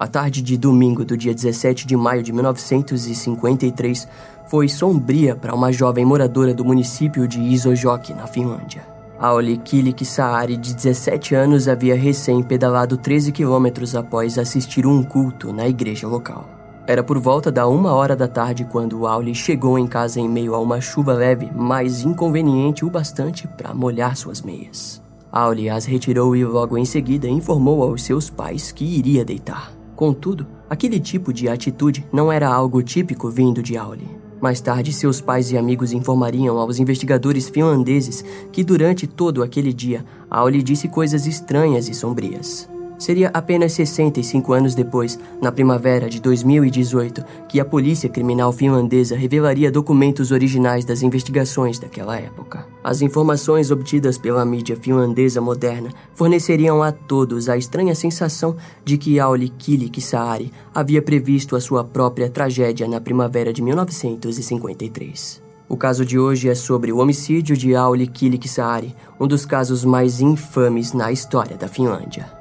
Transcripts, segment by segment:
A tarde de domingo do dia 17 de maio de 1953 foi sombria para uma jovem moradora do município de Isojoki, na Finlândia. Auli Kilik Saari, de 17 anos, havia recém pedalado 13 quilômetros após assistir um culto na igreja local. Era por volta da uma hora da tarde quando Auli chegou em casa em meio a uma chuva leve, mas inconveniente o bastante para molhar suas meias. Auli as retirou e logo em seguida informou aos seus pais que iria deitar. Contudo, aquele tipo de atitude não era algo típico vindo de Auli. Mais tarde, seus pais e amigos informariam aos investigadores finlandeses que durante todo aquele dia, Auli disse coisas estranhas e sombrias. Seria apenas 65 anos depois, na primavera de 2018, que a polícia criminal finlandesa revelaria documentos originais das investigações daquela época. As informações obtidas pela mídia finlandesa moderna forneceriam a todos a estranha sensação de que Auli Kilik Saari havia previsto a sua própria tragédia na primavera de 1953. O caso de hoje é sobre o homicídio de Auli Kilik Saari, um dos casos mais infames na história da Finlândia.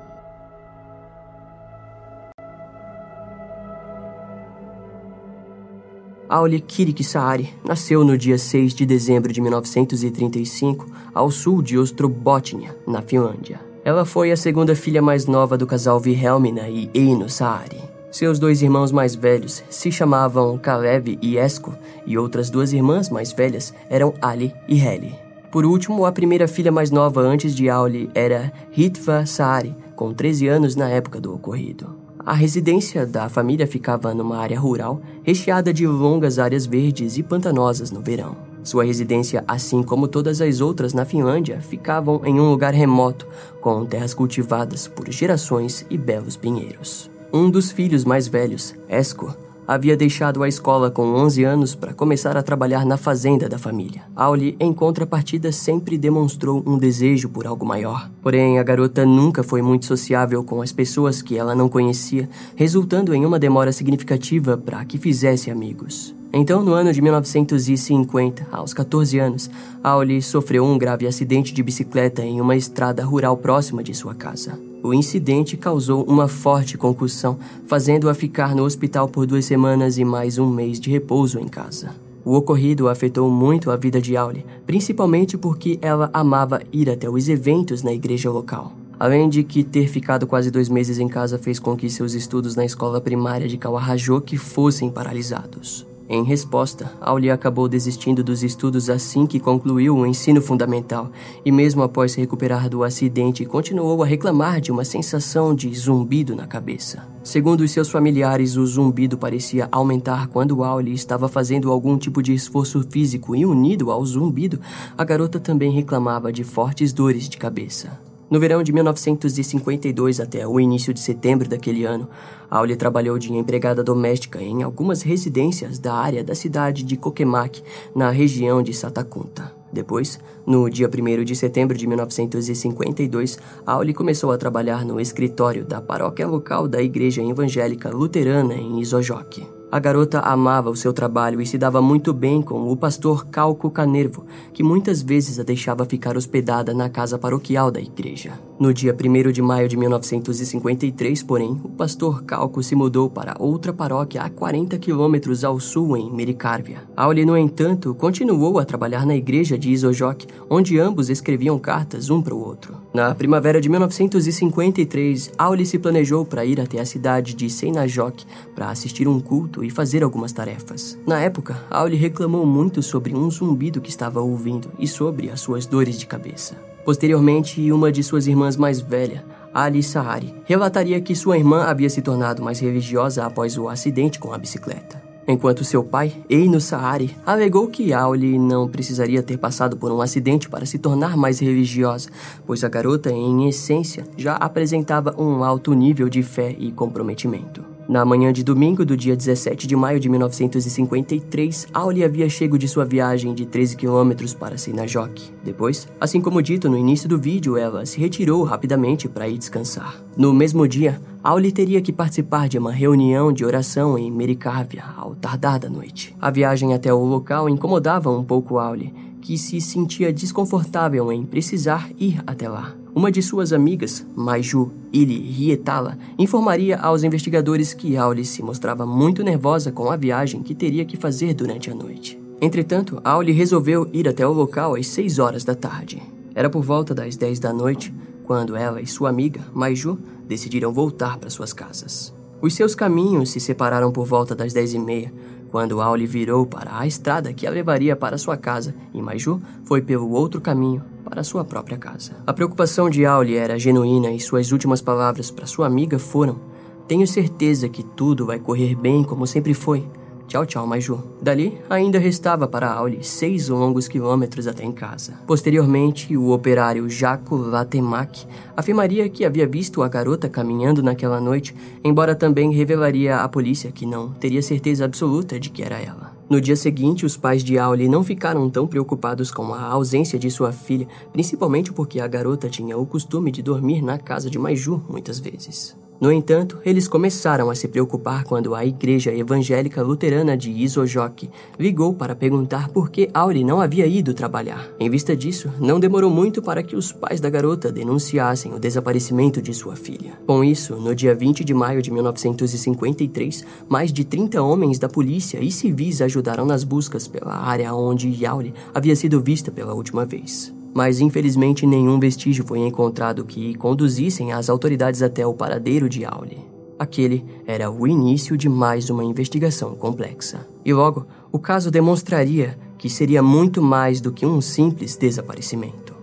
Auli Kirik Saari nasceu no dia 6 de dezembro de 1935, ao sul de Ostrobotnia, na Finlândia. Ela foi a segunda filha mais nova do casal Wilhelmina e Eino Saari. Seus dois irmãos mais velhos se chamavam Kalev e Esko, e outras duas irmãs mais velhas eram Ali e Heli. Por último, a primeira filha mais nova antes de Auli era Ritva Saari, com 13 anos na época do ocorrido. A residência da família ficava numa área rural, recheada de longas áreas verdes e pantanosas no verão. Sua residência, assim como todas as outras na Finlândia, ficavam em um lugar remoto, com terras cultivadas por gerações e belos pinheiros. Um dos filhos mais velhos, Esko, havia deixado a escola com 11 anos para começar a trabalhar na fazenda da família. Auli, em contrapartida, sempre demonstrou um desejo por algo maior. Porém, a garota nunca foi muito sociável com as pessoas que ela não conhecia, resultando em uma demora significativa para que fizesse amigos. Então, no ano de 1950, aos 14 anos, Auli sofreu um grave acidente de bicicleta em uma estrada rural próxima de sua casa. O incidente causou uma forte concussão, fazendo-a ficar no hospital por duas semanas e mais um mês de repouso em casa. O ocorrido afetou muito a vida de Auli, principalmente porque ela amava ir até os eventos na igreja local. Além de que ter ficado quase dois meses em casa fez com que seus estudos na escola primária de Kawahajoki fossem paralisados. Em resposta, Auli acabou desistindo dos estudos assim que concluiu o ensino fundamental e, mesmo após se recuperar do acidente, continuou a reclamar de uma sensação de zumbido na cabeça. Segundo os seus familiares, o zumbido parecia aumentar quando Auli estava fazendo algum tipo de esforço físico e, unido ao zumbido, a garota também reclamava de fortes dores de cabeça. No verão de 1952 até o início de setembro daquele ano, Auli trabalhou de empregada doméstica em algumas residências da área da cidade de Coquemac, na região de Satakunta. Depois, no dia 1 de setembro de 1952, Auli começou a trabalhar no escritório da paróquia local da Igreja Evangélica Luterana em Isojoki. A garota amava o seu trabalho e se dava muito bem com o pastor Calco Canervo, que muitas vezes a deixava ficar hospedada na casa paroquial da igreja. No dia 1 de maio de 1953, porém, o pastor Calco se mudou para outra paróquia a 40 quilômetros ao sul, em Mericárvia. Auli, no entanto, continuou a trabalhar na igreja de Isojok, onde ambos escreviam cartas um para o outro. Na primavera de 1953, Auli se planejou para ir até a cidade de Seinajok para assistir um culto e fazer algumas tarefas. Na época, Auli reclamou muito sobre um zumbido que estava ouvindo e sobre as suas dores de cabeça. Posteriormente, uma de suas irmãs mais velha, Ali Sahari, relataria que sua irmã havia se tornado mais religiosa após o acidente com a bicicleta. Enquanto seu pai, Eino Sahari, alegou que Auli não precisaria ter passado por um acidente para se tornar mais religiosa, pois a garota, em essência, já apresentava um alto nível de fé e comprometimento. Na manhã de domingo do dia 17 de maio de 1953, Auli havia chego de sua viagem de 13 quilômetros para Sinajok. Depois, assim como dito no início do vídeo, ela se retirou rapidamente para ir descansar. No mesmo dia, Auli teria que participar de uma reunião de oração em Mericávia ao tardar da noite. A viagem até o local incomodava um pouco Auli, que se sentia desconfortável em precisar ir até lá. Uma de suas amigas, Maiju Ili Rietala, informaria aos investigadores que Auli se mostrava muito nervosa com a viagem que teria que fazer durante a noite. Entretanto, Auli resolveu ir até o local às 6 horas da tarde. Era por volta das 10 da noite quando ela e sua amiga, Maiju, decidiram voltar para suas casas. Os seus caminhos se separaram por volta das 10 e meia, quando Auli virou para a estrada que a levaria para sua casa e Maiju foi pelo outro caminho para sua própria casa. A preocupação de Auli era genuína e suas últimas palavras para sua amiga foram: Tenho certeza que tudo vai correr bem como sempre foi. Tchau, tchau, Maiju. Dali, ainda restava para Auli seis longos quilômetros até em casa. Posteriormente, o operário Jaco Latemac afirmaria que havia visto a garota caminhando naquela noite, embora também revelaria à polícia que não teria certeza absoluta de que era ela. No dia seguinte, os pais de Auli não ficaram tão preocupados com a ausência de sua filha, principalmente porque a garota tinha o costume de dormir na casa de Maiju muitas vezes. No entanto, eles começaram a se preocupar quando a Igreja Evangélica Luterana de Isojoki ligou para perguntar por que Auri não havia ido trabalhar. Em vista disso, não demorou muito para que os pais da garota denunciassem o desaparecimento de sua filha. Com isso, no dia 20 de maio de 1953, mais de 30 homens da polícia e civis ajudaram nas buscas pela área onde Auri havia sido vista pela última vez mas infelizmente nenhum vestígio foi encontrado que conduzissem as autoridades até o paradeiro de Auli. Aquele era o início de mais uma investigação complexa. E logo, o caso demonstraria que seria muito mais do que um simples desaparecimento.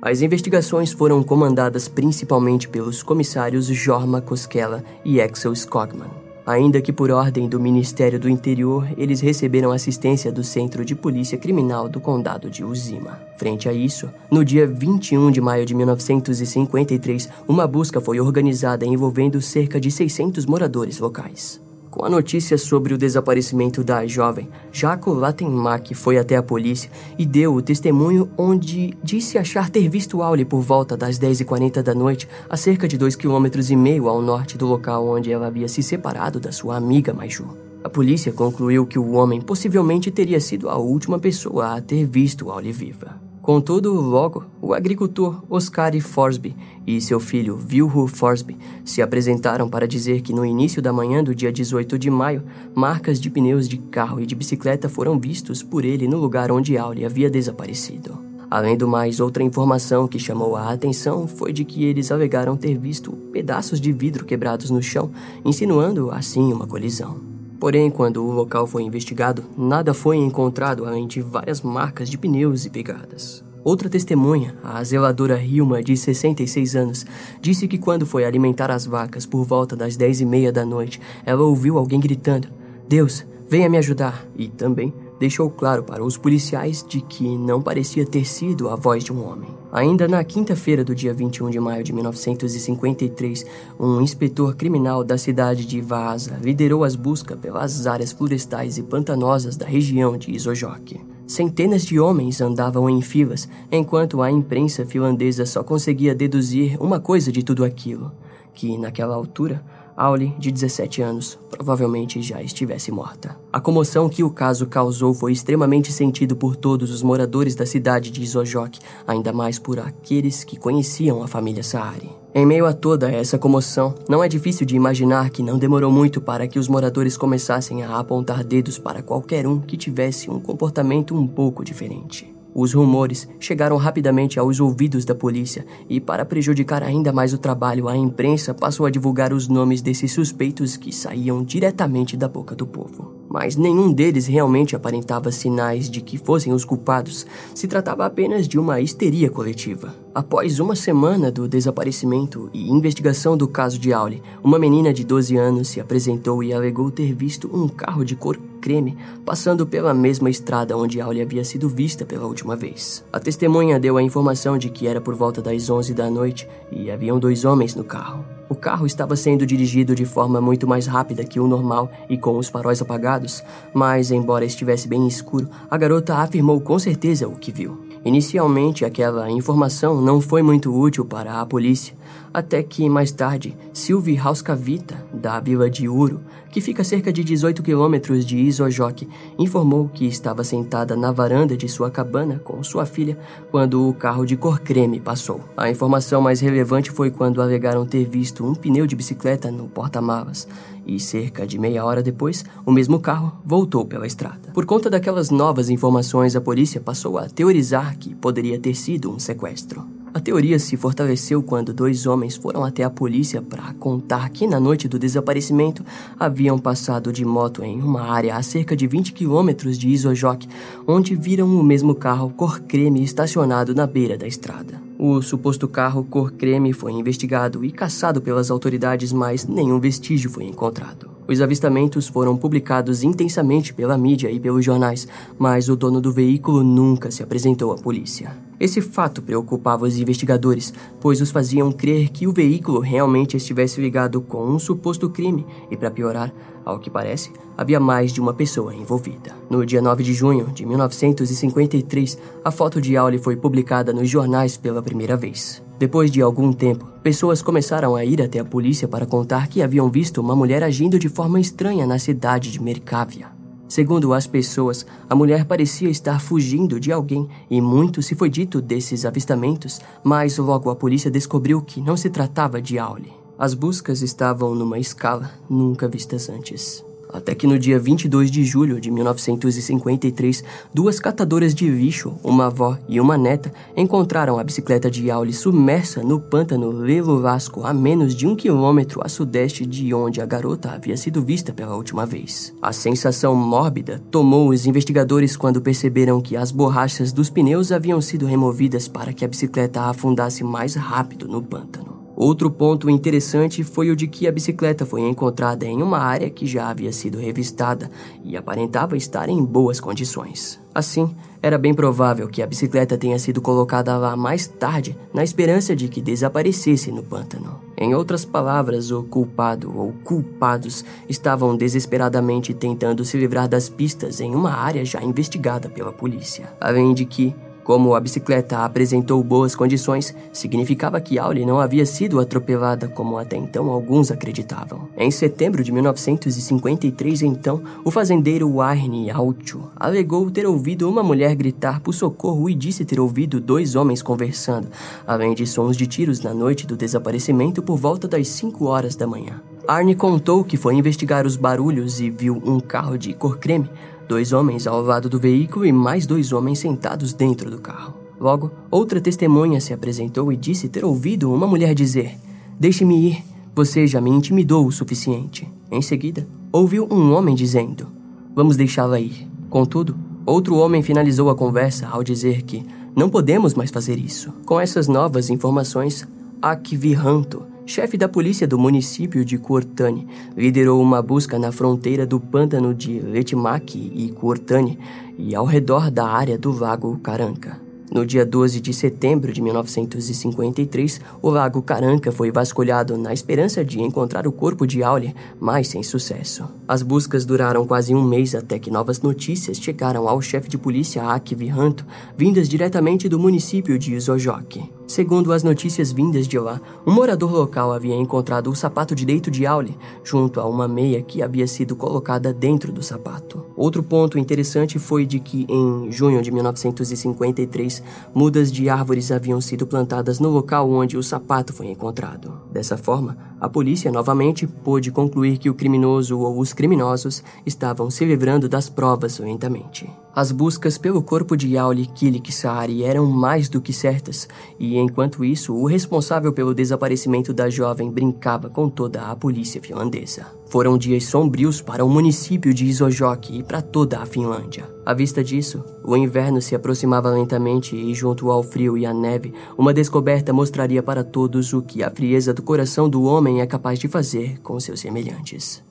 As investigações foram comandadas principalmente pelos comissários Jorma Koskela e Axel Skogman ainda que por ordem do Ministério do Interior, eles receberam assistência do Centro de Polícia Criminal do Condado de Uzima. Frente a isso, no dia 21 de maio de 1953, uma busca foi organizada envolvendo cerca de 600 moradores locais. Com a notícia sobre o desaparecimento da jovem, Jaco Latenmack foi até a polícia e deu o testemunho onde disse achar ter visto Auli por volta das 10h40 da noite, a cerca de 2,5 km ao norte do local onde ela havia se separado da sua amiga Maiju. A polícia concluiu que o homem possivelmente teria sido a última pessoa a ter visto Auli viva. Contudo, logo, o agricultor Oscar Forsby e seu filho Wilhu Forsby se apresentaram para dizer que no início da manhã do dia 18 de maio, marcas de pneus de carro e de bicicleta foram vistos por ele no lugar onde Auli havia desaparecido. Além do mais, outra informação que chamou a atenção foi de que eles alegaram ter visto pedaços de vidro quebrados no chão, insinuando assim uma colisão. Porém, quando o local foi investigado, nada foi encontrado além de várias marcas de pneus e pegadas. Outra testemunha, a zeladora Hilma, de 66 anos, disse que quando foi alimentar as vacas por volta das 10 e meia da noite, ela ouviu alguém gritando: Deus, venha me ajudar! E também deixou claro para os policiais de que não parecia ter sido a voz de um homem. Ainda na quinta-feira do dia 21 de maio de 1953, um inspetor criminal da cidade de Vaasa liderou as buscas pelas áreas florestais e pantanosas da região de Isojoki. Centenas de homens andavam em filas, enquanto a imprensa finlandesa só conseguia deduzir uma coisa de tudo aquilo: que, naquela altura, Auli, de 17 anos, provavelmente já estivesse morta. A comoção que o caso causou foi extremamente sentido por todos os moradores da cidade de Isojok, ainda mais por aqueles que conheciam a família Saari. Em meio a toda essa comoção, não é difícil de imaginar que não demorou muito para que os moradores começassem a apontar dedos para qualquer um que tivesse um comportamento um pouco diferente. Os rumores chegaram rapidamente aos ouvidos da polícia e, para prejudicar ainda mais o trabalho, a imprensa passou a divulgar os nomes desses suspeitos que saíam diretamente da boca do povo. Mas nenhum deles realmente aparentava sinais de que fossem os culpados. Se tratava apenas de uma histeria coletiva. Após uma semana do desaparecimento e investigação do caso de Auli, uma menina de 12 anos se apresentou e alegou ter visto um carro de cor creme passando pela mesma estrada onde Auli havia sido vista pela última vez. A testemunha deu a informação de que era por volta das 11 da noite e haviam dois homens no carro. O carro estava sendo dirigido de forma muito mais rápida que o normal e com os faróis apagados, mas embora estivesse bem escuro, a garota afirmou com certeza o que viu. Inicialmente, aquela informação não foi muito útil para a polícia, até que mais tarde, Sylvie Hauskavita, da vila de Uro, que fica a cerca de 18 quilômetros de Isojoki, informou que estava sentada na varanda de sua cabana com sua filha quando o carro de cor creme passou. A informação mais relevante foi quando alegaram ter visto um pneu de bicicleta no porta-malas, e cerca de meia hora depois, o mesmo carro voltou pela estrada. Por conta daquelas novas informações, a polícia passou a teorizar que poderia ter sido um sequestro. A teoria se fortaleceu quando dois homens foram até a polícia para contar que na noite do desaparecimento haviam passado de moto em uma área a cerca de 20 quilômetros de Isojoki, onde viram o mesmo carro cor creme estacionado na beira da estrada. O suposto carro cor creme foi investigado e caçado pelas autoridades, mas nenhum vestígio foi encontrado. Os avistamentos foram publicados intensamente pela mídia e pelos jornais, mas o dono do veículo nunca se apresentou à polícia. Esse fato preocupava os investigadores, pois os faziam crer que o veículo realmente estivesse ligado com um suposto crime e, para piorar, ao que parece, havia mais de uma pessoa envolvida. No dia 9 de junho de 1953, a foto de Auli foi publicada nos jornais pela primeira vez. Depois de algum tempo, pessoas começaram a ir até a polícia para contar que haviam visto uma mulher agindo de forma estranha na cidade de Mercávia. Segundo as pessoas, a mulher parecia estar fugindo de alguém e muito se foi dito desses avistamentos, mas logo a polícia descobriu que não se tratava de Auli. As buscas estavam numa escala nunca vistas antes. Até que no dia 22 de julho de 1953, duas catadoras de lixo, uma avó e uma neta, encontraram a bicicleta de Auli submersa no pântano Lelo Vasco, a menos de um quilômetro a sudeste de onde a garota havia sido vista pela última vez. A sensação mórbida tomou os investigadores quando perceberam que as borrachas dos pneus haviam sido removidas para que a bicicleta afundasse mais rápido no pântano. Outro ponto interessante foi o de que a bicicleta foi encontrada em uma área que já havia sido revistada e aparentava estar em boas condições. Assim, era bem provável que a bicicleta tenha sido colocada lá mais tarde, na esperança de que desaparecesse no pântano. Em outras palavras, o culpado ou culpados estavam desesperadamente tentando se livrar das pistas em uma área já investigada pela polícia. Além de que, como a bicicleta apresentou boas condições, significava que Auli não havia sido atropelada como até então alguns acreditavam. Em setembro de 1953, então, o fazendeiro Arne Altio alegou ter ouvido uma mulher gritar por socorro e disse ter ouvido dois homens conversando, além de sons de tiros na noite do desaparecimento por volta das 5 horas da manhã. Arne contou que foi investigar os barulhos e viu um carro de cor creme dois homens ao lado do veículo e mais dois homens sentados dentro do carro. Logo, outra testemunha se apresentou e disse ter ouvido uma mulher dizer: Deixe-me ir, você já me intimidou o suficiente. Em seguida, ouviu um homem dizendo: Vamos deixá-la ir. Contudo, outro homem finalizou a conversa ao dizer que não podemos mais fazer isso. Com essas novas informações, Akvihanto chefe da polícia do município de Cortane, liderou uma busca na fronteira do pântano de Letmaki e Cortane e ao redor da área do Lago Caranca. No dia 12 de setembro de 1953, o Lago Caranca foi vasculhado na esperança de encontrar o corpo de Aulia, mas sem sucesso. As buscas duraram quase um mês até que novas notícias chegaram ao chefe de polícia Aki Vihanto, vindas diretamente do município de Isojoki. Segundo as notícias vindas de lá, um morador local havia encontrado o sapato de deito de Aule junto a uma meia que havia sido colocada dentro do sapato. Outro ponto interessante foi de que, em junho de 1953, mudas de árvores haviam sido plantadas no local onde o sapato foi encontrado. Dessa forma, a polícia novamente pôde concluir que o criminoso ou os criminosos estavam se livrando das provas lentamente. As buscas pelo corpo de Yauli Kilik-Saari eram mais do que certas, e enquanto isso, o responsável pelo desaparecimento da jovem brincava com toda a polícia finlandesa. Foram dias sombrios para o município de Isojoki e para toda a Finlândia. À vista disso, o inverno se aproximava lentamente e, junto ao frio e à neve, uma descoberta mostraria para todos o que a frieza do coração do homem é capaz de fazer com seus semelhantes.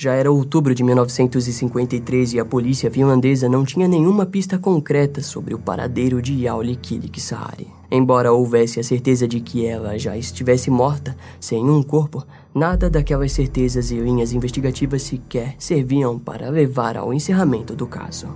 Já era outubro de 1953 e a polícia finlandesa não tinha nenhuma pista concreta sobre o paradeiro de Yauli Kilik Saari. Embora houvesse a certeza de que ela já estivesse morta, sem um corpo, nada daquelas certezas e linhas investigativas sequer serviam para levar ao encerramento do caso.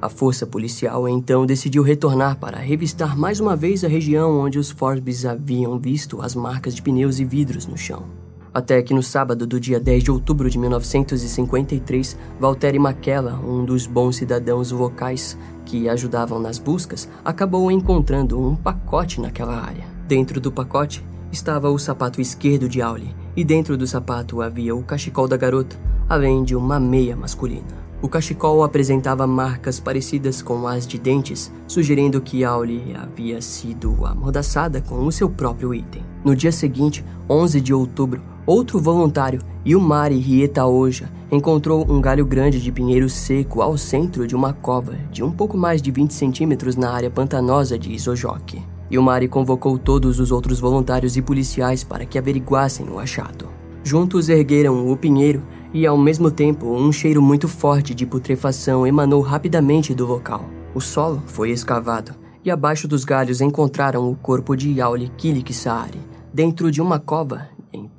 A força policial então decidiu retornar para revistar mais uma vez a região onde os Forbes haviam visto as marcas de pneus e vidros no chão. Até que no sábado do dia 10 de outubro de 1953, Valtteri Makela, um dos bons cidadãos locais que ajudavam nas buscas, acabou encontrando um pacote naquela área. Dentro do pacote estava o sapato esquerdo de Auli, e dentro do sapato havia o cachecol da garota, além de uma meia masculina. O cachecol apresentava marcas parecidas com as de dentes, sugerindo que Auli havia sido amordaçada com o seu próprio item. No dia seguinte, 11 de outubro, Outro voluntário, Yumari Rietaoja, encontrou um galho grande de pinheiro seco ao centro de uma cova de um pouco mais de 20 centímetros na área pantanosa de Isojoki. Yumari convocou todos os outros voluntários e policiais para que averiguassem o achado. Juntos ergueram o pinheiro e, ao mesmo tempo, um cheiro muito forte de putrefação emanou rapidamente do local. O solo foi escavado e abaixo dos galhos encontraram o corpo de Yauli Kilikisari, dentro de uma cova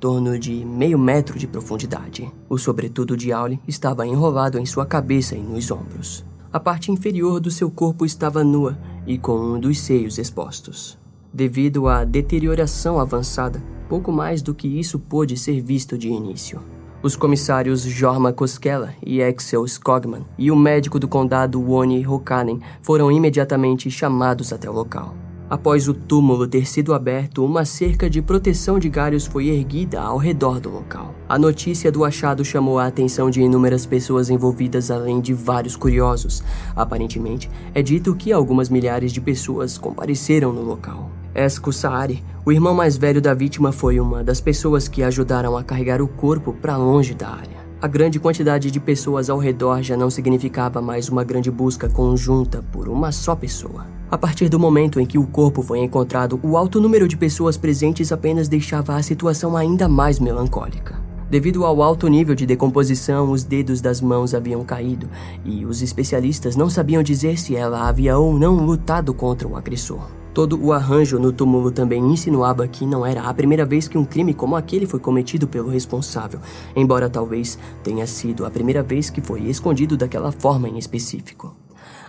torno de meio metro de profundidade. O sobretudo de Aule estava enrolado em sua cabeça e nos ombros. A parte inferior do seu corpo estava nua e com um dos seios expostos. Devido à deterioração avançada, pouco mais do que isso pôde ser visto de início. Os comissários Jorma Koskela e Axel Skogman e o médico do condado Woni Hokanen foram imediatamente chamados até o local. Após o túmulo ter sido aberto, uma cerca de proteção de galhos foi erguida ao redor do local. A notícia do achado chamou a atenção de inúmeras pessoas envolvidas, além de vários curiosos. Aparentemente, é dito que algumas milhares de pessoas compareceram no local. Esco Saari, o irmão mais velho da vítima, foi uma das pessoas que ajudaram a carregar o corpo para longe da área. A grande quantidade de pessoas ao redor já não significava mais uma grande busca conjunta por uma só pessoa. A partir do momento em que o corpo foi encontrado, o alto número de pessoas presentes apenas deixava a situação ainda mais melancólica. Devido ao alto nível de decomposição, os dedos das mãos haviam caído e os especialistas não sabiam dizer se ela havia ou não lutado contra o agressor. Todo o arranjo no túmulo também insinuava que não era a primeira vez que um crime como aquele foi cometido pelo responsável, embora talvez tenha sido a primeira vez que foi escondido daquela forma em específico.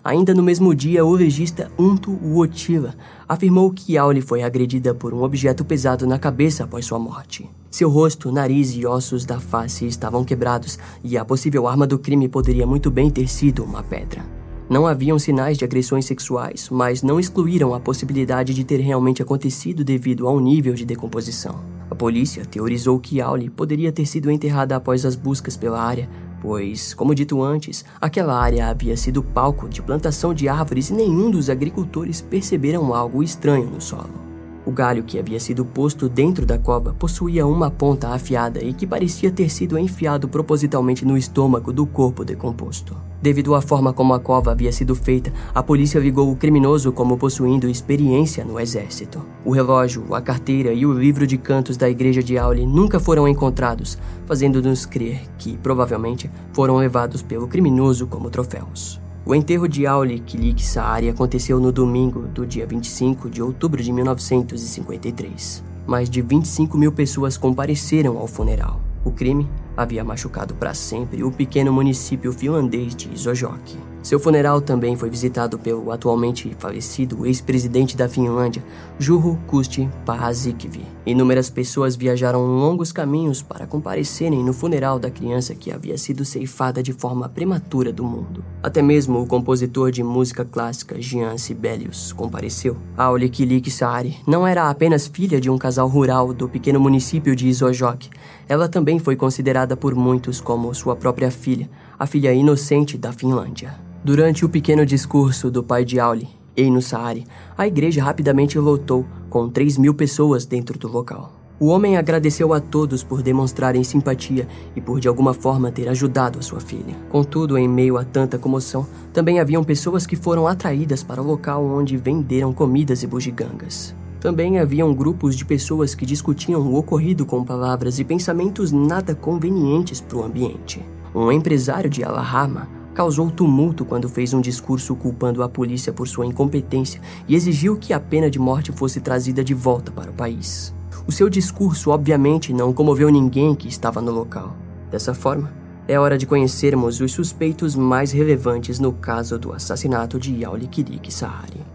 Ainda no mesmo dia, o legista Unto Uotila afirmou que Auli foi agredida por um objeto pesado na cabeça após sua morte. Seu rosto, nariz e ossos da face estavam quebrados e a possível arma do crime poderia muito bem ter sido uma pedra. Não haviam sinais de agressões sexuais, mas não excluíram a possibilidade de ter realmente acontecido devido ao nível de decomposição. A polícia teorizou que Auli poderia ter sido enterrada após as buscas pela área, pois, como dito antes, aquela área havia sido palco de plantação de árvores e nenhum dos agricultores perceberam algo estranho no solo. O galho que havia sido posto dentro da cova possuía uma ponta afiada e que parecia ter sido enfiado propositalmente no estômago do corpo decomposto. Devido à forma como a cova havia sido feita, a polícia ligou o criminoso como possuindo experiência no exército. O relógio, a carteira e o livro de cantos da igreja de Auli nunca foram encontrados, fazendo-nos crer que, provavelmente, foram levados pelo criminoso como troféus. O enterro de Auli Kilik Saari aconteceu no domingo do dia 25 de outubro de 1953. Mais de 25 mil pessoas compareceram ao funeral. O crime havia machucado para sempre o pequeno município finlandês de Isojoki. Seu funeral também foi visitado pelo atualmente falecido ex-presidente da Finlândia, Juho Kusti Paasikivi. Inúmeras pessoas viajaram longos caminhos para comparecerem no funeral da criança que havia sido ceifada de forma prematura do mundo. Até mesmo o compositor de música clássica Jean Sibelius compareceu. Auli Kilik Saari não era apenas filha de um casal rural do pequeno município de Isojoki, ela também foi considerada por muitos como sua própria filha, a filha inocente da Finlândia. Durante o pequeno discurso do pai de Auli, Eino Saari, a igreja rapidamente lotou, com 3 mil pessoas dentro do local. O homem agradeceu a todos por demonstrarem simpatia e por de alguma forma ter ajudado a sua filha. Contudo, em meio a tanta comoção, também haviam pessoas que foram atraídas para o local onde venderam comidas e bugigangas. Também haviam grupos de pessoas que discutiam o ocorrido com palavras e pensamentos nada convenientes para o ambiente. Um empresário de Alahama, causou tumulto quando fez um discurso culpando a polícia por sua incompetência e exigiu que a pena de morte fosse trazida de volta para o país. O seu discurso, obviamente, não comoveu ninguém que estava no local. Dessa forma, é hora de conhecermos os suspeitos mais relevantes no caso do assassinato de Yauli Kirik Sahari.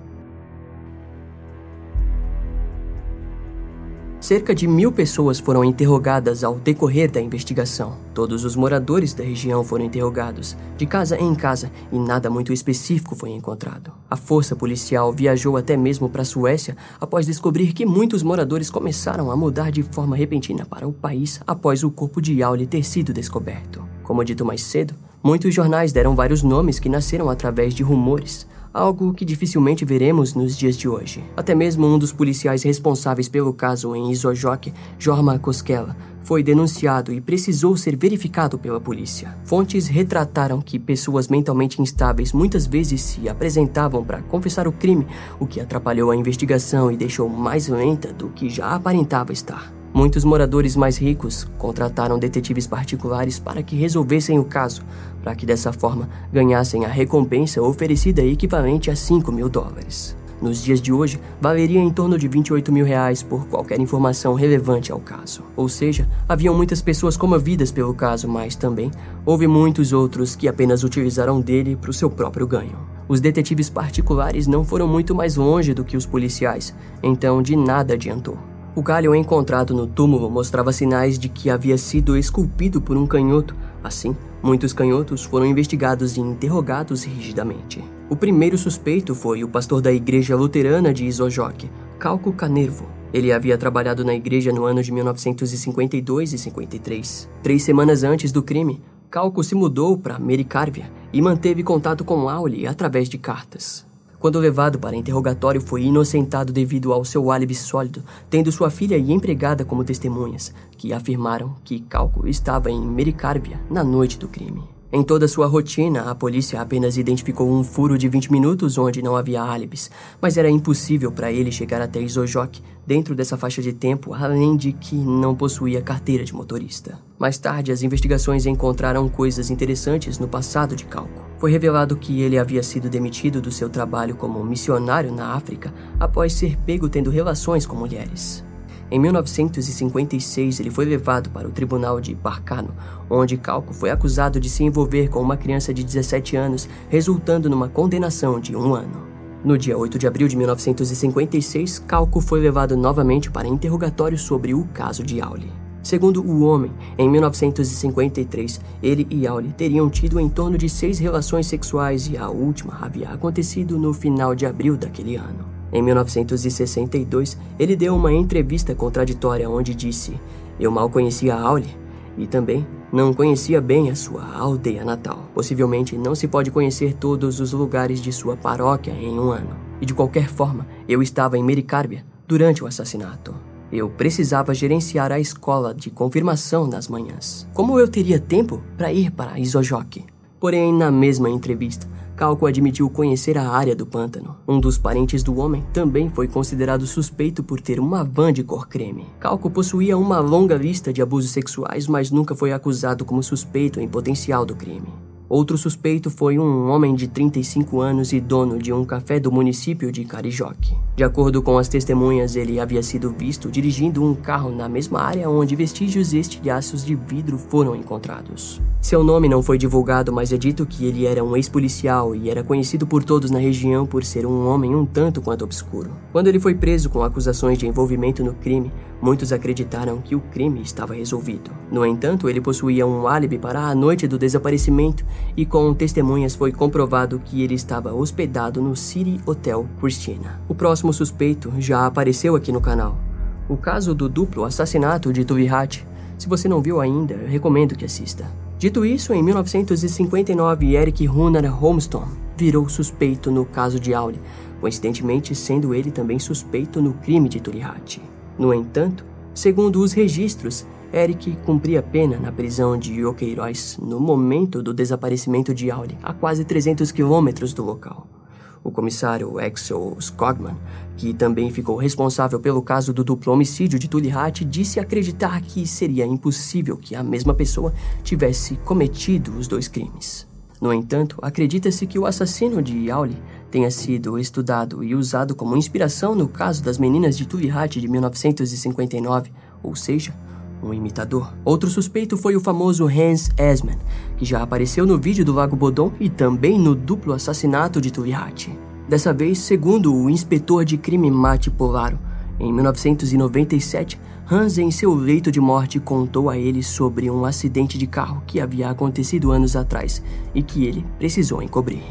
Cerca de mil pessoas foram interrogadas ao decorrer da investigação. Todos os moradores da região foram interrogados, de casa em casa, e nada muito específico foi encontrado. A força policial viajou até mesmo para a Suécia após descobrir que muitos moradores começaram a mudar de forma repentina para o país após o corpo de Yauli ter sido descoberto. Como dito mais cedo, muitos jornais deram vários nomes que nasceram através de rumores algo que dificilmente veremos nos dias de hoje. Até mesmo um dos policiais responsáveis pelo caso em Isojok, Jorma Koskela, foi denunciado e precisou ser verificado pela polícia. Fontes retrataram que pessoas mentalmente instáveis muitas vezes se apresentavam para confessar o crime, o que atrapalhou a investigação e deixou mais lenta do que já aparentava estar. Muitos moradores mais ricos contrataram detetives particulares para que resolvessem o caso, para que dessa forma ganhassem a recompensa oferecida equivalente a 5 mil dólares. Nos dias de hoje, valeria em torno de 28 mil reais por qualquer informação relevante ao caso. Ou seja, haviam muitas pessoas comovidas pelo caso, mas também houve muitos outros que apenas utilizaram dele para o seu próprio ganho. Os detetives particulares não foram muito mais longe do que os policiais, então de nada adiantou. O galho encontrado no túmulo mostrava sinais de que havia sido esculpido por um canhoto. Assim, muitos canhotos foram investigados e interrogados rigidamente. O primeiro suspeito foi o pastor da igreja luterana de Isojok, Calco Canervo. Ele havia trabalhado na igreja no ano de 1952 e 53. Três semanas antes do crime, Calco se mudou para Mericárvia e manteve contato com Auli através de cartas. Quando levado para interrogatório, foi inocentado devido ao seu álibi sólido, tendo sua filha e empregada como testemunhas, que afirmaram que Calco estava em Mericárvia na noite do crime. Em toda sua rotina, a polícia apenas identificou um furo de 20 minutos onde não havia álibis, mas era impossível para ele chegar até Isojok dentro dessa faixa de tempo, além de que não possuía carteira de motorista. Mais tarde, as investigações encontraram coisas interessantes no passado de Calco. Foi revelado que ele havia sido demitido do seu trabalho como missionário na África após ser pego tendo relações com mulheres. Em 1956, ele foi levado para o tribunal de Barcano, onde Calco foi acusado de se envolver com uma criança de 17 anos, resultando numa condenação de um ano. No dia 8 de abril de 1956, Calco foi levado novamente para interrogatório sobre o caso de Auli. Segundo o homem, em 1953, ele e Auli teriam tido em torno de seis relações sexuais e a última havia acontecido no final de abril daquele ano. Em 1962, ele deu uma entrevista contraditória onde disse: Eu mal conhecia a Aule e também não conhecia bem a sua aldeia natal. Possivelmente não se pode conhecer todos os lugares de sua paróquia em um ano. E de qualquer forma, eu estava em Mericárbia durante o assassinato. Eu precisava gerenciar a escola de confirmação nas manhãs. Como eu teria tempo para ir para Isojok? Porém, na mesma entrevista, Calco admitiu conhecer a área do pântano. Um dos parentes do homem também foi considerado suspeito por ter uma van de cor creme. Calco possuía uma longa lista de abusos sexuais, mas nunca foi acusado como suspeito em potencial do crime. Outro suspeito foi um homem de 35 anos e dono de um café do município de Carijoque. De acordo com as testemunhas, ele havia sido visto dirigindo um carro na mesma área onde vestígios e estilhaços de vidro foram encontrados. Seu nome não foi divulgado, mas é dito que ele era um ex-policial e era conhecido por todos na região por ser um homem um tanto quanto obscuro. Quando ele foi preso com acusações de envolvimento no crime, muitos acreditaram que o crime estava resolvido. No entanto, ele possuía um álibi para a noite do desaparecimento e com testemunhas foi comprovado que ele estava hospedado no City Hotel Christina. O próximo suspeito já apareceu aqui no canal. O caso do duplo assassinato de Tuvihat. Se você não viu ainda, recomendo que assista. Dito isso, em 1959, Eric Runar Holmstone virou suspeito no caso de Auli, coincidentemente sendo ele também suspeito no crime de Tulihat. No entanto, segundo os registros, Eric cumpria pena na prisão de Oqueiroz no momento do desaparecimento de Auli, a quase 300 quilômetros do local. O comissário Axel Skogman, que também ficou responsável pelo caso do duplo homicídio de Tulihat, disse acreditar que seria impossível que a mesma pessoa tivesse cometido os dois crimes. No entanto, acredita-se que o assassino de Yauli tenha sido estudado e usado como inspiração no caso das meninas de Tulihat de 1959, ou seja, um imitador. Outro suspeito foi o famoso Hans Esman, que já apareceu no vídeo do Lago Bodon e também no duplo assassinato de Tulihat. Dessa vez, segundo o inspetor de crime Mate Polaro, em 1997, Hans, em seu leito de morte, contou a ele sobre um acidente de carro que havia acontecido anos atrás e que ele precisou encobrir.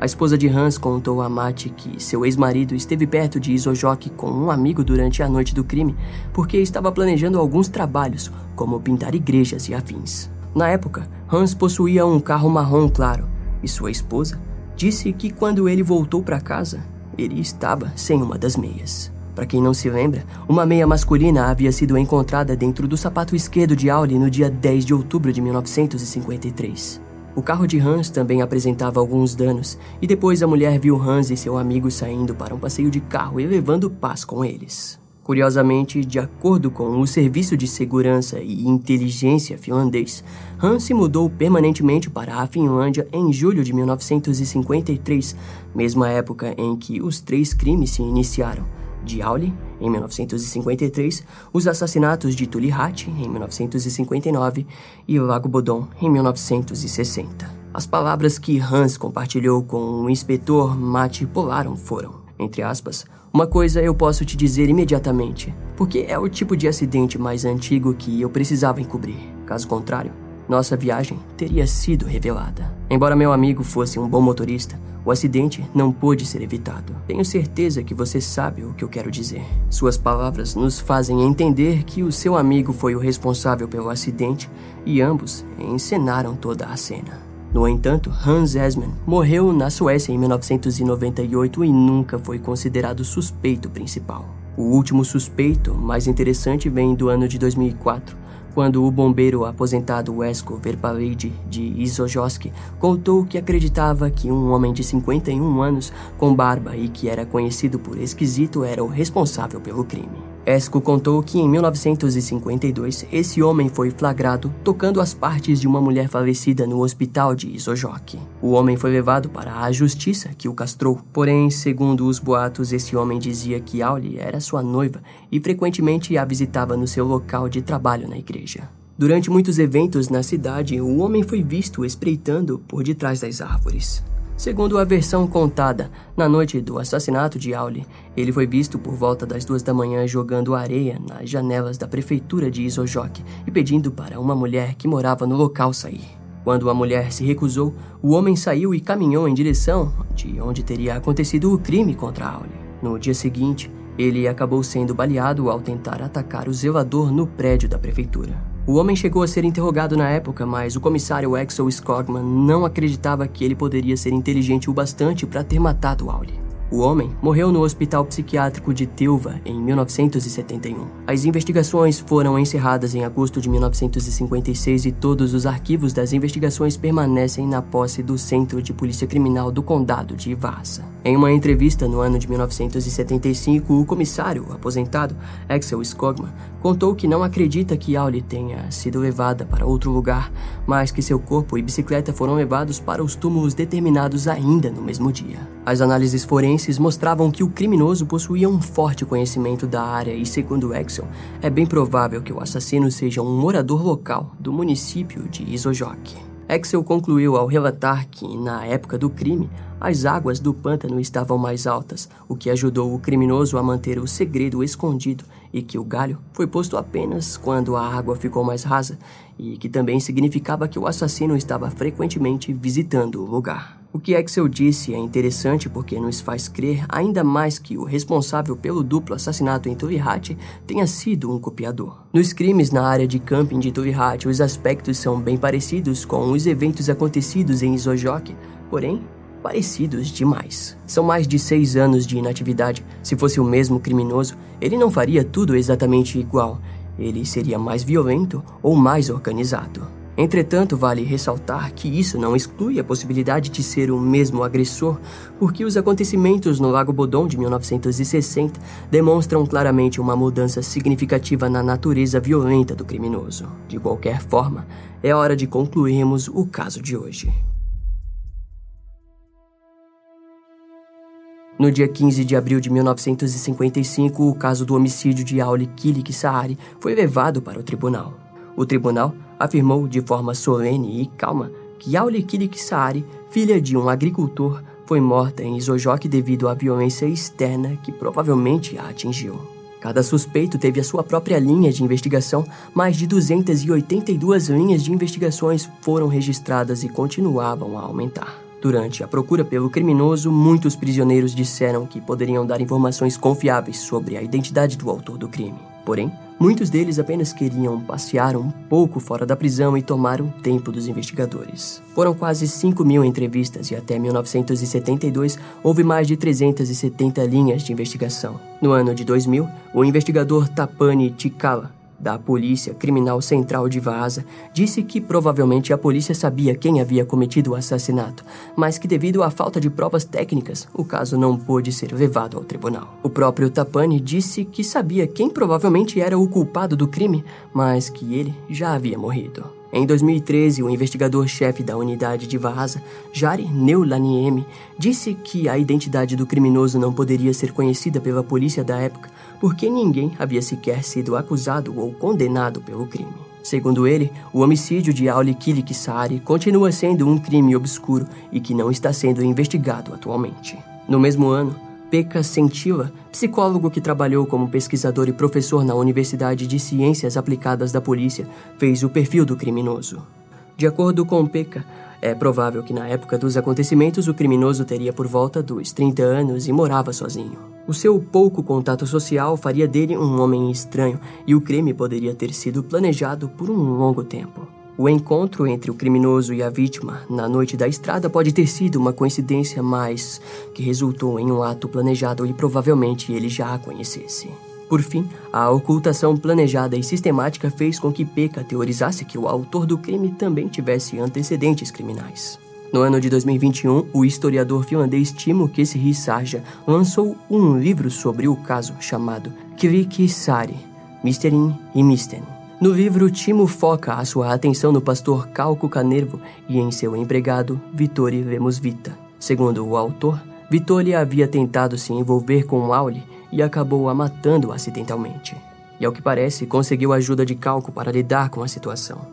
A esposa de Hans contou a Mate que seu ex-marido esteve perto de Isojok com um amigo durante a noite do crime porque estava planejando alguns trabalhos, como pintar igrejas e afins. Na época, Hans possuía um carro marrom claro e sua esposa disse que quando ele voltou para casa, ele estava sem uma das meias. Para quem não se lembra, uma meia masculina havia sido encontrada dentro do sapato esquerdo de Auli no dia 10 de outubro de 1953. O carro de Hans também apresentava alguns danos, e depois a mulher viu Hans e seu amigo saindo para um passeio de carro e levando paz com eles. Curiosamente, de acordo com o Serviço de Segurança e Inteligência finlandês, Hans se mudou permanentemente para a Finlândia em julho de 1953, mesma época em que os três crimes se iniciaram de Auli, em 1953, os assassinatos de Tulihat, em 1959, e Lago Bodon, em 1960. As palavras que Hans compartilhou com o inspetor Mate Polaron foram, entre aspas, uma coisa eu posso te dizer imediatamente, porque é o tipo de acidente mais antigo que eu precisava encobrir. Caso contrário, nossa viagem teria sido revelada. Embora meu amigo fosse um bom motorista, o acidente não pôde ser evitado. Tenho certeza que você sabe o que eu quero dizer. Suas palavras nos fazem entender que o seu amigo foi o responsável pelo acidente e ambos encenaram toda a cena. No entanto, Hans Esman morreu na Suécia em 1998 e nunca foi considerado suspeito principal. O último suspeito mais interessante vem do ano de 2004, quando o bombeiro aposentado Wesko Verpalide de Isojoski contou que acreditava que um homem de 51 anos com barba e que era conhecido por esquisito era o responsável pelo crime. Esco contou que em 1952 esse homem foi flagrado tocando as partes de uma mulher falecida no hospital de Isojok. O homem foi levado para a justiça que o castrou, porém, segundo os boatos, esse homem dizia que Auli era sua noiva e frequentemente a visitava no seu local de trabalho na igreja. Durante muitos eventos na cidade, o homem foi visto espreitando por detrás das árvores. Segundo a versão contada, na noite do assassinato de Auli, ele foi visto por volta das duas da manhã jogando areia nas janelas da prefeitura de Isojok e pedindo para uma mulher que morava no local sair. Quando a mulher se recusou, o homem saiu e caminhou em direção de onde teria acontecido o crime contra Auli. No dia seguinte, ele acabou sendo baleado ao tentar atacar o zelador no prédio da prefeitura. O homem chegou a ser interrogado na época, mas o comissário Axel Skogman não acreditava que ele poderia ser inteligente o bastante para ter matado Auli. O homem morreu no Hospital Psiquiátrico de Tilva em 1971. As investigações foram encerradas em agosto de 1956 e todos os arquivos das investigações permanecem na posse do Centro de Polícia Criminal do Condado de Vasa. Em uma entrevista no ano de 1975, o comissário aposentado Axel Skogman contou que não acredita que Auli tenha sido levada para outro lugar, mas que seu corpo e bicicleta foram levados para os túmulos determinados ainda no mesmo dia. As análises forenses mostravam que o criminoso possuía um forte conhecimento da área e, segundo Axel, é bem provável que o assassino seja um morador local do município de Isojok. Axel concluiu ao relatar que, na época do crime, as águas do pântano estavam mais altas, o que ajudou o criminoso a manter o segredo escondido e que o galho foi posto apenas quando a água ficou mais rasa, e que também significava que o assassino estava frequentemente visitando o lugar. O que Axel disse é interessante porque nos faz crer ainda mais que o responsável pelo duplo assassinato em Tulihat tenha sido um copiador. Nos crimes na área de camping de Tulihat, os aspectos são bem parecidos com os eventos acontecidos em Isojok, porém parecidos demais. São mais de seis anos de inatividade. Se fosse o mesmo criminoso, ele não faria tudo exatamente igual. Ele seria mais violento ou mais organizado. Entretanto, vale ressaltar que isso não exclui a possibilidade de ser o mesmo agressor, porque os acontecimentos no Lago Bodom de 1960 demonstram claramente uma mudança significativa na natureza violenta do criminoso. De qualquer forma, é hora de concluirmos o caso de hoje. No dia 15 de abril de 1955, o caso do homicídio de Auli Kilik Saari foi levado para o tribunal. O tribunal afirmou de forma solene e calma que Auli Kilik Saari, filha de um agricultor, foi morta em Isojoque devido à violência externa que provavelmente a atingiu. Cada suspeito teve a sua própria linha de investigação. Mais de 282 linhas de investigações foram registradas e continuavam a aumentar. Durante a procura pelo criminoso, muitos prisioneiros disseram que poderiam dar informações confiáveis sobre a identidade do autor do crime. Porém, muitos deles apenas queriam passear um pouco fora da prisão e tomar o tempo dos investigadores. Foram quase 5 mil entrevistas e até 1972 houve mais de 370 linhas de investigação. No ano de 2000, o investigador Tapani Tikala da Polícia Criminal Central de Vaasa disse que provavelmente a polícia sabia quem havia cometido o assassinato, mas que devido à falta de provas técnicas, o caso não pôde ser levado ao tribunal. O próprio Tapani disse que sabia quem provavelmente era o culpado do crime, mas que ele já havia morrido. Em 2013, o investigador-chefe da unidade de Vaasa, Jari Neulaniemi, disse que a identidade do criminoso não poderia ser conhecida pela polícia da época porque ninguém havia sequer sido acusado ou condenado pelo crime. Segundo ele, o homicídio de Auli Kilikisari continua sendo um crime obscuro e que não está sendo investigado atualmente. No mesmo ano, Pekka Sentila, psicólogo que trabalhou como pesquisador e professor na Universidade de Ciências Aplicadas da Polícia, fez o perfil do criminoso. De acordo com Pekka, é provável que na época dos acontecimentos o criminoso teria por volta dos 30 anos e morava sozinho. O seu pouco contato social faria dele um homem estranho e o crime poderia ter sido planejado por um longo tempo. O encontro entre o criminoso e a vítima na noite da estrada pode ter sido uma coincidência, mas que resultou em um ato planejado e provavelmente ele já a conhecesse. Por fim, a ocultação planejada e sistemática fez com que Pekka teorizasse que o autor do crime também tivesse antecedentes criminais. No ano de 2021, o historiador finlandês Timo Kesihi Sarja lançou um livro sobre o caso chamado Kviki Sari, Misterin e Misten no livro, Timo foca a sua atenção no pastor Calco Canervo e em seu empregado, Vittori Vemos Vita. Segundo o autor, Vittori havia tentado se envolver com Auli e acabou a matando acidentalmente. E ao que parece, conseguiu ajuda de Calco para lidar com a situação.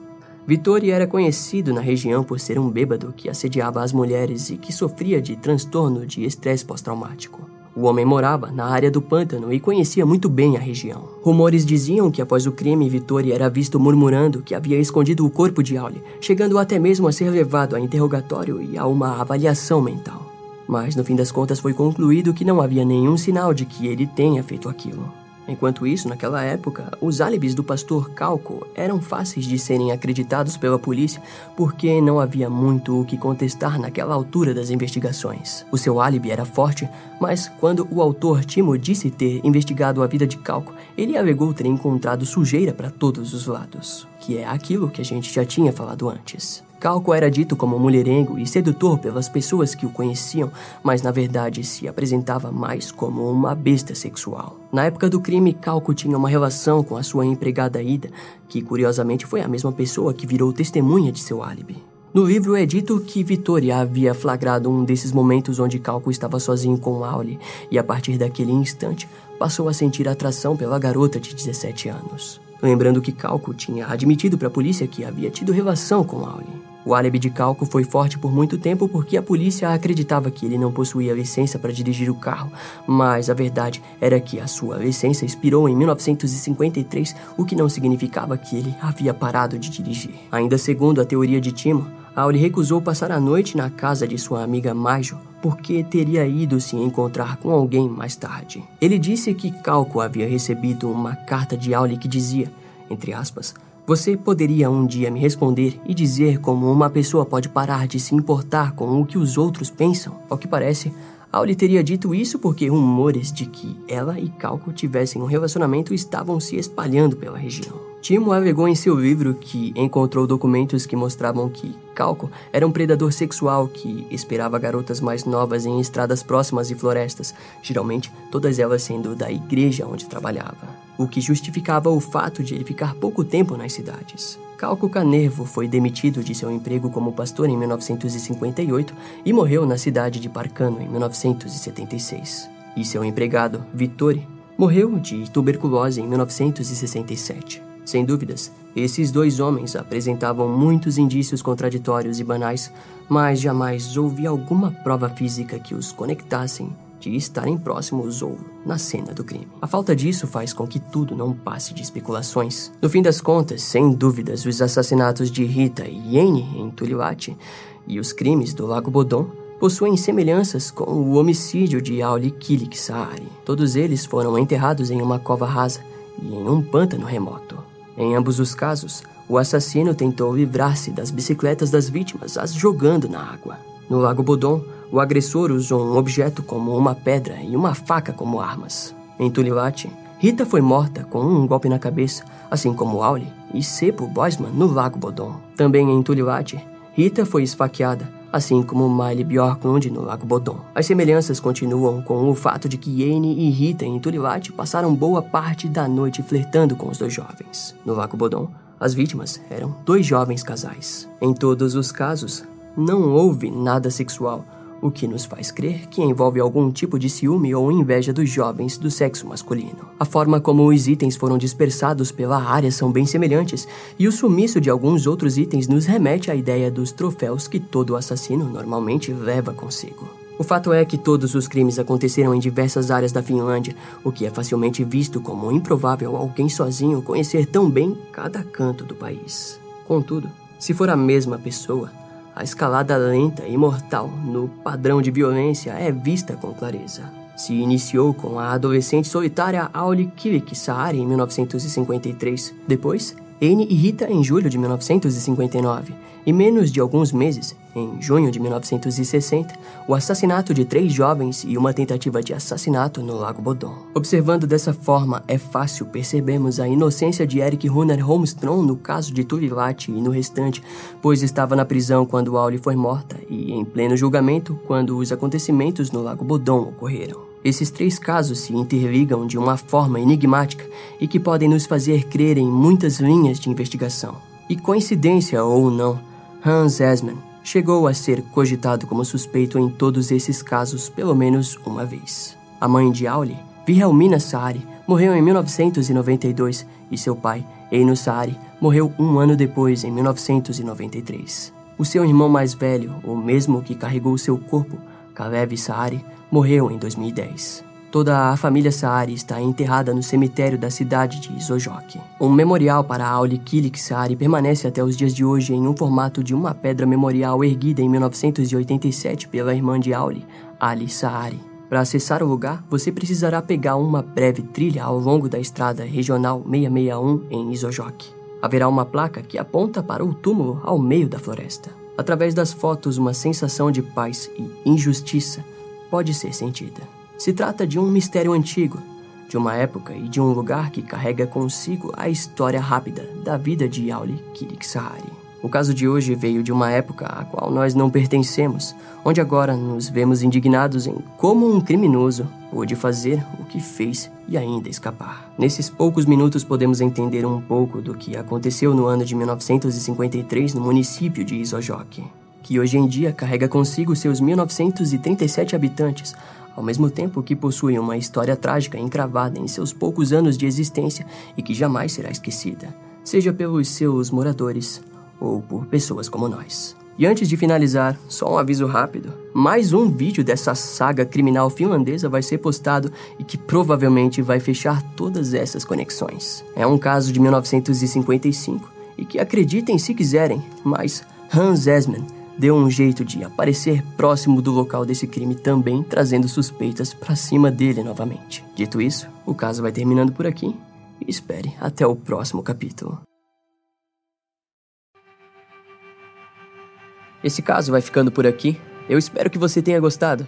Vittori era conhecido na região por ser um bêbado que assediava as mulheres e que sofria de transtorno de estresse pós-traumático. O homem morava na área do pântano e conhecia muito bem a região. Rumores diziam que após o crime, Vittori era visto murmurando que havia escondido o corpo de Auli, chegando até mesmo a ser levado a interrogatório e a uma avaliação mental. Mas no fim das contas foi concluído que não havia nenhum sinal de que ele tenha feito aquilo. Enquanto isso, naquela época, os álibis do pastor Calco eram fáceis de serem acreditados pela polícia porque não havia muito o que contestar naquela altura das investigações. O seu álibi era forte, mas quando o autor Timo disse ter investigado a vida de Calco, ele alegou ter encontrado sujeira para todos os lados, que é aquilo que a gente já tinha falado antes. Calco era dito como mulherengo e sedutor pelas pessoas que o conheciam, mas na verdade se apresentava mais como uma besta sexual. Na época do crime, Calco tinha uma relação com a sua empregada Ida, que curiosamente foi a mesma pessoa que virou testemunha de seu álibi. No livro é dito que Vitória havia flagrado um desses momentos onde Calco estava sozinho com Auli, e a partir daquele instante passou a sentir atração pela garota de 17 anos. Lembrando que Calco tinha admitido para a polícia que havia tido relação com Auli. O álibi de Calco foi forte por muito tempo porque a polícia acreditava que ele não possuía licença para dirigir o carro, mas a verdade era que a sua licença expirou em 1953, o que não significava que ele havia parado de dirigir. Ainda segundo a teoria de Timo, Auli recusou passar a noite na casa de sua amiga Maijo porque teria ido se encontrar com alguém mais tarde. Ele disse que Calco havia recebido uma carta de Auli que dizia, entre aspas, você poderia um dia me responder e dizer como uma pessoa pode parar de se importar com o que os outros pensam? Ao que parece, Auli teria dito isso porque rumores de que ela e Calco tivessem um relacionamento estavam se espalhando pela região. Timo alegou em seu livro que encontrou documentos que mostravam que Calco era um predador sexual que esperava garotas mais novas em estradas próximas e florestas, geralmente todas elas sendo da igreja onde trabalhava, o que justificava o fato de ele ficar pouco tempo nas cidades. Calco Canervo foi demitido de seu emprego como pastor em 1958 e morreu na cidade de Parcano em 1976. E seu empregado, Vittore, morreu de tuberculose em 1967. Sem dúvidas, esses dois homens apresentavam muitos indícios contraditórios e banais, mas jamais houve alguma prova física que os conectassem de estarem próximos ou na cena do crime. A falta disso faz com que tudo não passe de especulações. No fim das contas, sem dúvidas, os assassinatos de Rita e Yane em Tuliwati e os crimes do Lago Bodon possuem semelhanças com o homicídio de Auli Kilik Saari. Todos eles foram enterrados em uma cova rasa e em um pântano remoto. Em ambos os casos, o assassino tentou livrar-se das bicicletas das vítimas as jogando na água. No Lago Bodon, o agressor usou um objeto como uma pedra e uma faca como armas. Em Tuliwati, Rita foi morta com um golpe na cabeça, assim como Auli e Sepo Boisman no Lago Bodon. Também em Tuliwati, Rita foi esfaqueada, assim como Miley Bjorklund no Lago Bodon. As semelhanças continuam com o fato de que Yane e Rita em Tuliwati passaram boa parte da noite flertando com os dois jovens. No Lago Bodon, as vítimas eram dois jovens casais. Em todos os casos, não houve nada sexual, o que nos faz crer que envolve algum tipo de ciúme ou inveja dos jovens do sexo masculino. A forma como os itens foram dispersados pela área são bem semelhantes, e o sumiço de alguns outros itens nos remete à ideia dos troféus que todo assassino normalmente leva consigo. O fato é que todos os crimes aconteceram em diversas áreas da Finlândia, o que é facilmente visto como improvável alguém sozinho conhecer tão bem cada canto do país. Contudo, se for a mesma pessoa, a escalada lenta e mortal no padrão de violência é vista com clareza. Se iniciou com a adolescente solitária Auli Kilik Saari em 1953. Depois, Anne e Rita em julho de 1959, e menos de alguns meses, em junho de 1960, o assassinato de três jovens e uma tentativa de assassinato no Lago Bodon. Observando dessa forma, é fácil percebermos a inocência de Eric Runner Holmstrom no caso de Tulilat e no restante, pois estava na prisão quando Auli foi morta e em pleno julgamento quando os acontecimentos no Lago Bodon ocorreram. Esses três casos se interligam de uma forma enigmática e que podem nos fazer crer em muitas linhas de investigação. E coincidência ou não, Hans Esman chegou a ser cogitado como suspeito em todos esses casos pelo menos uma vez. A mãe de Auli, Wilhelmina Saari, morreu em 1992 e seu pai, Eino Saari, morreu um ano depois, em 1993. O seu irmão mais velho, o mesmo que carregou seu corpo, Kalev Saari, morreu em 2010. Toda a família Saari está enterrada no cemitério da cidade de Isojok. Um memorial para Auli Kilik Saari permanece até os dias de hoje em um formato de uma pedra memorial erguida em 1987 pela irmã de Auli, Ali Saari. Para acessar o lugar, você precisará pegar uma breve trilha ao longo da estrada regional 661 em Isojok. Haverá uma placa que aponta para o túmulo ao meio da floresta. Através das fotos, uma sensação de paz e injustiça pode ser sentida. Se trata de um mistério antigo, de uma época e de um lugar que carrega consigo a história rápida da vida de Auli Kiriksahari. O caso de hoje veio de uma época à qual nós não pertencemos, onde agora nos vemos indignados em como um criminoso pôde fazer o que fez e ainda escapar. Nesses poucos minutos podemos entender um pouco do que aconteceu no ano de 1953 no município de Isojok que hoje em dia carrega consigo seus 1937 habitantes, ao mesmo tempo que possui uma história trágica encravada em seus poucos anos de existência e que jamais será esquecida, seja pelos seus moradores ou por pessoas como nós. E antes de finalizar, só um aviso rápido: mais um vídeo dessa saga criminal finlandesa vai ser postado e que provavelmente vai fechar todas essas conexões. É um caso de 1955 e que acreditem se quiserem, mas Hans Esman deu um jeito de aparecer próximo do local desse crime também, trazendo suspeitas para cima dele novamente. Dito isso, o caso vai terminando por aqui e espere até o próximo capítulo. Esse caso vai ficando por aqui. Eu espero que você tenha gostado.